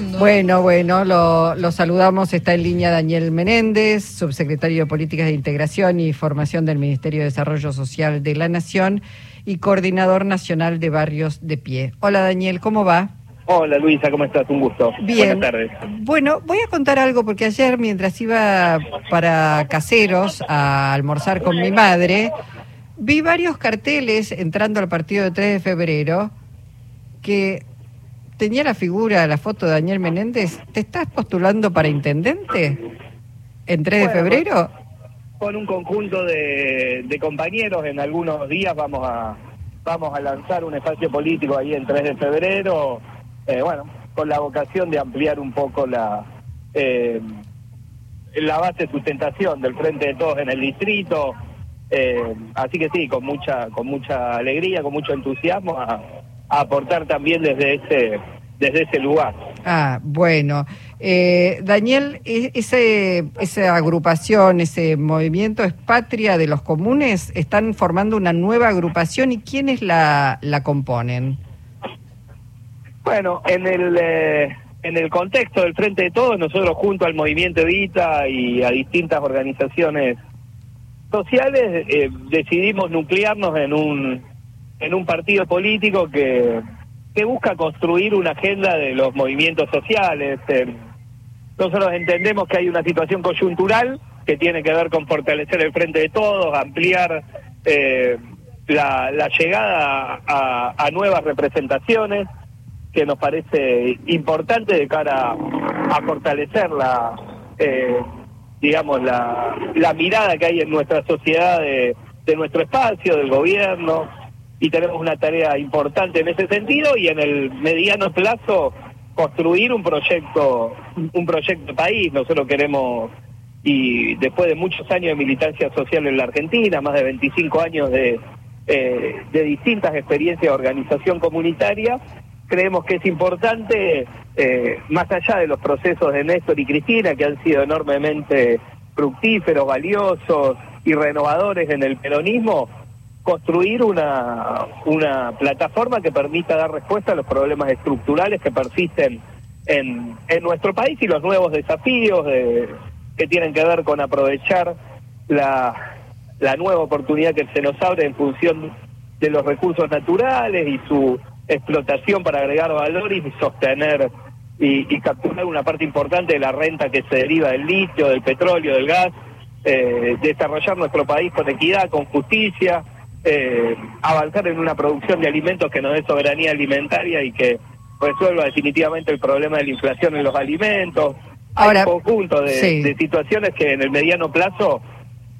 tremendo. Bueno, bueno, lo, lo saludamos. Está en línea Daniel Menéndez, subsecretario de Políticas de Integración y Formación del Ministerio de Desarrollo Social de la Nación y coordinador nacional de Barrios de Pie. Hola Daniel, ¿cómo va? Hola Luisa, ¿cómo estás? Un gusto. Bien. Buenas tardes. Bueno, voy a contar algo porque ayer mientras iba para Caseros a almorzar con mi madre, vi varios carteles entrando al partido de 3 de febrero que tenía la figura, la foto de Daniel Menéndez. ¿Te estás postulando para intendente en 3 de febrero? Con un conjunto de, de compañeros, en algunos días vamos a vamos a lanzar un espacio político ahí en 3 de febrero, eh, bueno, con la vocación de ampliar un poco la eh, la base de sustentación del Frente de Todos en el distrito. eh, así que sí, con mucha con mucha alegría, con mucho entusiasmo a, a aportar también desde ese desde ese lugar. Ah, bueno. Eh, Daniel, e- ese, esa agrupación, ese movimiento es Patria de los Comunes, están formando una nueva agrupación y ¿quiénes la, la componen? Bueno, en el eh, en el contexto del Frente de Todos, nosotros junto al Movimiento Evita y a distintas organizaciones sociales eh, decidimos nuclearnos en un en un partido político que que busca construir una agenda de los movimientos sociales. eh. nosotros entendemos que hay una situación coyuntural que tiene que ver con fortalecer el Frente de Todos, ampliar eh, la, la llegada a, nuevas representaciones que nos parece importante de cara a fortalecer la, eh, digamos, la, la mirada que hay en nuestra sociedad de nuestro espacio, del gobierno, y tenemos una tarea importante en ese sentido y en el mediano plazo construir un proyecto, un proyecto país. Nosotros queremos, y después de muchos años de militancia social en la Argentina, más de 25 años de, eh, de distintas experiencias de organización comunitaria, creemos que es importante, eh, más allá de los procesos de Néstor y Cristina, que han sido enormemente fructíferos, valiosos y renovadores en el peronismo, construir una, una plataforma que permita dar respuesta a los problemas estructurales que persisten en, en nuestro país y los nuevos desafíos de- que tienen que ver con aprovechar la, la nueva oportunidad que se nos abre en función de los recursos naturales y su explotación para agregar valor y sostener y, y capturar una parte importante de la renta que se deriva del litio, del petróleo, del gas, eh, desarrollar nuestro país con equidad, con justicia, eh, avanzar en una producción de alimentos que nos dé soberanía alimentaria y que resuelva definitivamente el problema de la inflación en los alimentos. Ahora, Hay un conjunto de, sí. de situaciones que en el mediano plazo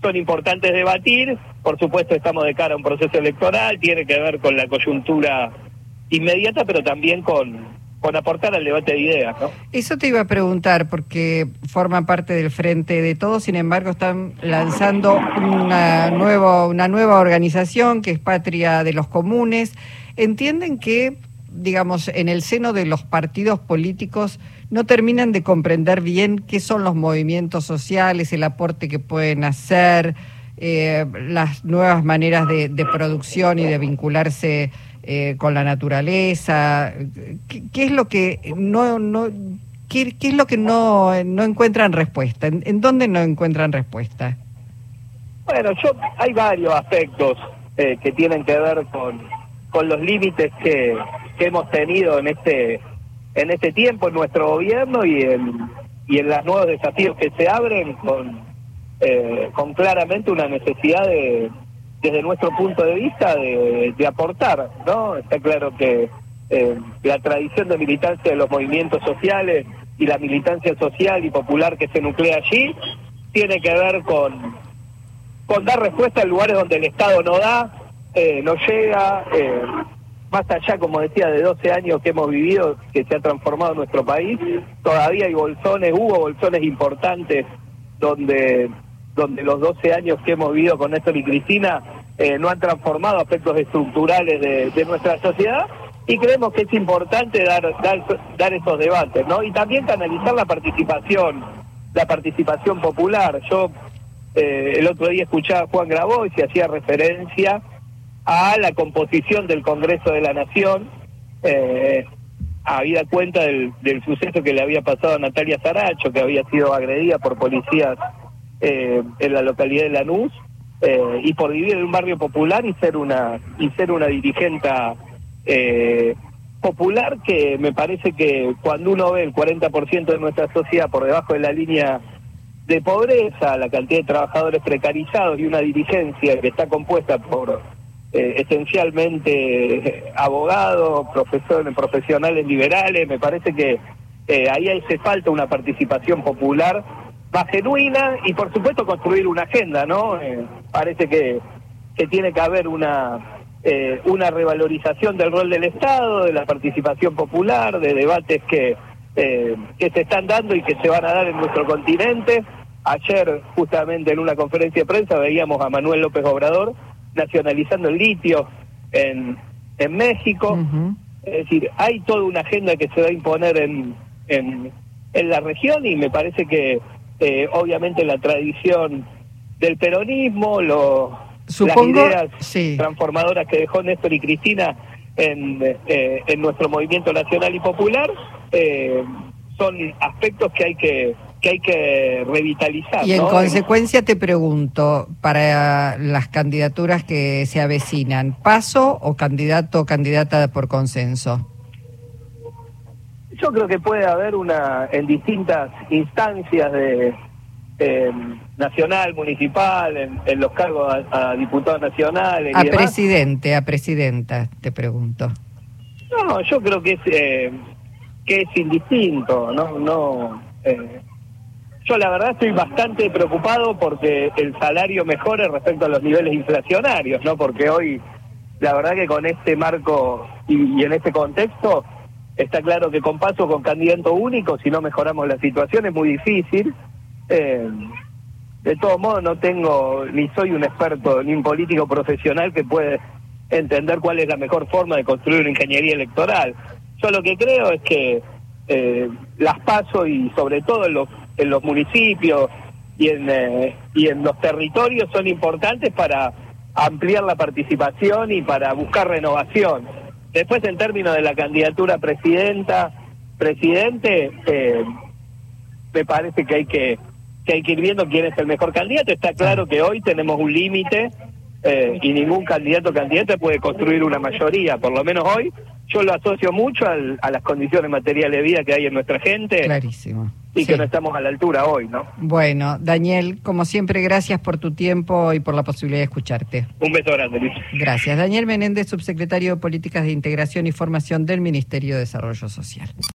son importantes debatir. Por supuesto, estamos de cara a un proceso electoral, tiene que ver con la coyuntura inmediata, pero también con, con aportar al debate de ideas. Eso te iba a preguntar porque forman parte del Frente de Todos, sin embargo están lanzando una, nuevo, una nueva organización que es Patria de los Comunes. ¿Entienden que, digamos, en el seno de los partidos políticos no terminan de comprender bien qué son los movimientos sociales, el aporte que pueden hacer, eh, las nuevas maneras de producción y de vincularse eh, con la naturaleza? ¿Qué, es lo que no, no qué, qué es lo que no, no encuentran respuesta? ¿En, en dónde no encuentran respuesta? Bueno, yo hay varios aspectos eh, que tienen que ver con, con los límites que, que hemos tenido en este en este tiempo en nuestro gobierno y en y en los nuevos desafíos que se abren con eh, con claramente una necesidad de desde nuestro punto de vista de, aportar, ¿no? Está claro que eh, la tradición de militancia de los movimientos sociales y la militancia social y popular que se nuclea allí tiene que ver con con dar respuesta en lugares donde el Estado no da, eh, no llega, eh, más allá, como decía, de 12 años que hemos vivido, que se ha transformado nuestro país, todavía hay bolsones, hubo bolsones importantes donde, donde los 12 años que hemos vivido con Néstor y Cristina eh, no han transformado aspectos estructurales de, nuestra sociedad y creemos que es importante dar, dar, esos debates, ¿no? Y también canalizar la participación, la participación popular. Yo eh, el otro día escuchaba a Juan Grabois y hacía referencia a la composición del Congreso de la Nación, eh, habida cuenta del, del, suceso que le había pasado a Natalia Saracho, que había sido agredida por policías eh, en la localidad de Lanús, eh, y por vivir en un barrio popular y ser una y ser una dirigente eh, popular que me parece que cuando uno ve el 40% de nuestra sociedad por debajo de la línea de pobreza, la cantidad de trabajadores precarizados y una dirigencia que está compuesta por eh, esencialmente abogados, profesores, profesionales liberales, me parece que eh, ahí hace falta una participación popular más genuina y por supuesto construir una agenda, ¿no? Eh, parece que, que tiene que haber una una revalorización del rol del Estado, de la participación popular, de debates que, que se están dando y que se van a dar en nuestro continente. Ayer, justamente en una conferencia de prensa, veíamos a Manuel López Obrador nacionalizando el litio en, en México. Es decir, hay toda una agenda que se va a imponer en, en, en la región y me parece que eh, obviamente la tradición del peronismo, lo, las ideas transformadoras que dejó Néstor y Cristina en, eh, en nuestro movimiento nacional y popular, eh, son aspectos que hay que que hay que revitalizar. Y en consecuencia te pregunto, para las candidaturas que se avecinan, ¿paso o candidato o candidata por consenso? Yo creo que puede haber una, en distintas instancias de nacional, municipal, en, los cargos a, diputados nacionales. A presidente, a presidenta, te pregunto. No, yo creo que es, eh, que es indistinto, no, no. Eh, yo la verdad estoy bastante preocupado porque el salario mejore respecto a los niveles inflacionarios, ¿no? Porque hoy, la verdad que con este marco y, en este contexto, está claro que con paso con candidato único, si no mejoramos la situación, es muy difícil. Eh, de todos modos, no tengo, ni soy un experto, ni un político profesional que puede entender cuál es la mejor forma de construir una ingeniería electoral. Yo lo que creo es que eh, las paso y sobre todo en los en los municipios y en, eh, y en los territorios son importantes para ampliar la participación y para buscar renovación. Después, en términos de la candidatura presidenta, presidente, eh, me parece que hay que, que hay que ir viendo quién es el mejor candidato. Está claro que hoy tenemos un límite eh, y ningún candidato candidata puede construir una mayoría, por lo menos hoy. Yo lo asocio mucho a las condiciones materiales de vida que hay en nuestra gente. Clarísimo y que no estamos a la altura hoy, ¿no? Bueno, Daniel, como siempre, gracias por tu tiempo y por la posibilidad de escucharte. Un beso grande, Luis. Gracias. Daniel Menéndez, subsecretario de Políticas de Integración y Formación del Ministerio de Desarrollo Social.